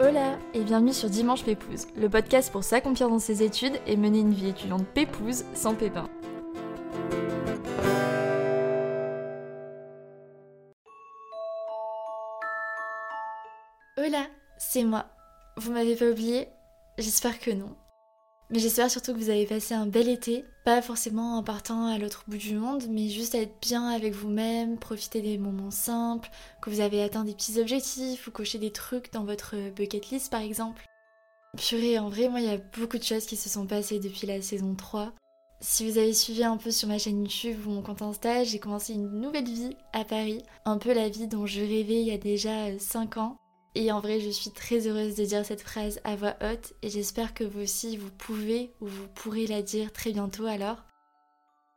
Hola et bienvenue sur Dimanche Pépouze, le podcast pour s'accomplir dans ses études et mener une vie étudiante pépouze sans pépin. Hola, c'est moi. Vous m'avez pas oublié? J'espère que non. Mais j'espère surtout que vous avez passé un bel été, pas forcément en partant à l'autre bout du monde, mais juste à être bien avec vous-même, profiter des moments simples, que vous avez atteint des petits objectifs ou coché des trucs dans votre bucket list par exemple. Purée, en vrai, moi, il y a beaucoup de choses qui se sont passées depuis la saison 3. Si vous avez suivi un peu sur ma chaîne YouTube ou mon compte Insta, j'ai commencé une nouvelle vie à Paris, un peu la vie dont je rêvais il y a déjà 5 ans. Et en vrai, je suis très heureuse de dire cette phrase à voix haute et j'espère que vous aussi, vous pouvez ou vous pourrez la dire très bientôt alors.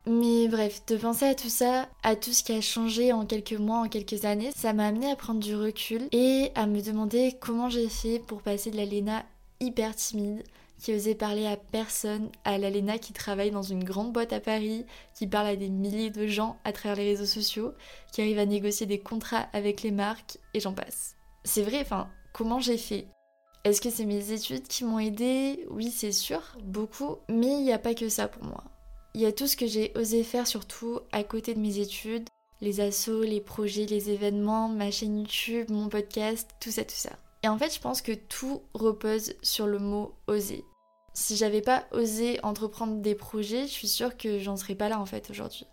Mais bref, de penser à tout ça, à tout ce qui a changé en quelques mois, en quelques années, ça m'a amené à prendre du recul et à me demander comment j'ai fait pour passer de la Léna hyper timide, qui osait parler à personne, à la Léna qui travaille dans une grande boîte à Paris, qui parle à des milliers de gens à travers les réseaux sociaux, qui arrive à négocier des contrats avec les marques, et j'en passe c'est vrai, enfin, comment j'ai fait? Est-ce que c'est mes études qui m'ont aidé? Oui, c'est sûr, beaucoup, mais il n'y a pas que ça pour moi. Il y a tout ce que j'ai osé faire surtout à côté de mes études, les assos, les projets, les événements, ma chaîne YouTube, mon podcast, tout ça, tout ça. Et en fait, je pense que tout repose sur le mot oser. Si j'avais pas osé entreprendre des projets, je suis sûre que j'en serais pas là en fait aujourd'hui.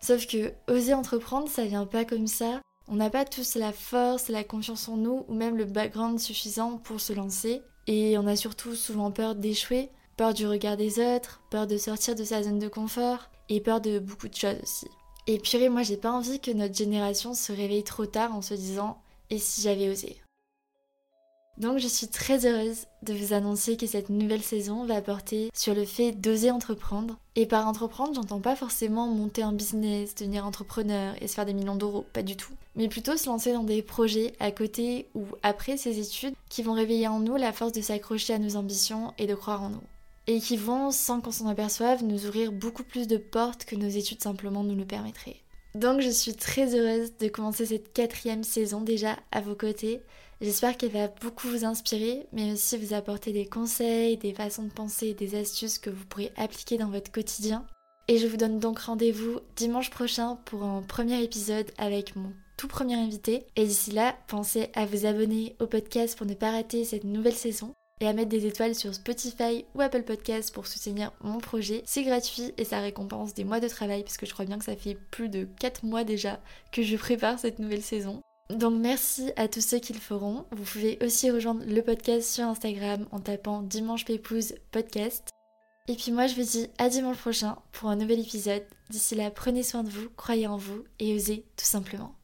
Sauf que oser entreprendre, ça vient pas comme ça. On n'a pas tous la force, la confiance en nous ou même le background suffisant pour se lancer. Et on a surtout souvent peur d'échouer, peur du regard des autres, peur de sortir de sa zone de confort et peur de beaucoup de choses aussi. Et purée, moi j'ai pas envie que notre génération se réveille trop tard en se disant et si j'avais osé? Donc je suis très heureuse de vous annoncer que cette nouvelle saison va porter sur le fait d'oser entreprendre. Et par entreprendre, j'entends pas forcément monter un business, devenir entrepreneur et se faire des millions d'euros, pas du tout. Mais plutôt se lancer dans des projets à côté ou après ses études qui vont réveiller en nous la force de s'accrocher à nos ambitions et de croire en nous. Et qui vont, sans qu'on s'en aperçoive, nous ouvrir beaucoup plus de portes que nos études simplement nous le permettraient. Donc je suis très heureuse de commencer cette quatrième saison déjà à vos côtés J'espère qu'elle va beaucoup vous inspirer, mais aussi vous apporter des conseils, des façons de penser des astuces que vous pourrez appliquer dans votre quotidien. Et je vous donne donc rendez-vous dimanche prochain pour un premier épisode avec mon tout premier invité. Et d'ici là, pensez à vous abonner au podcast pour ne pas rater cette nouvelle saison et à mettre des étoiles sur Spotify ou Apple Podcast pour soutenir mon projet. C'est gratuit et ça récompense des mois de travail puisque je crois bien que ça fait plus de 4 mois déjà que je prépare cette nouvelle saison. Donc merci à tous ceux qui le feront. Vous pouvez aussi rejoindre le podcast sur Instagram en tapant Dimanche Pépouze Podcast. Et puis moi je vous dis à dimanche prochain pour un nouvel épisode. D'ici là, prenez soin de vous, croyez en vous et osez tout simplement.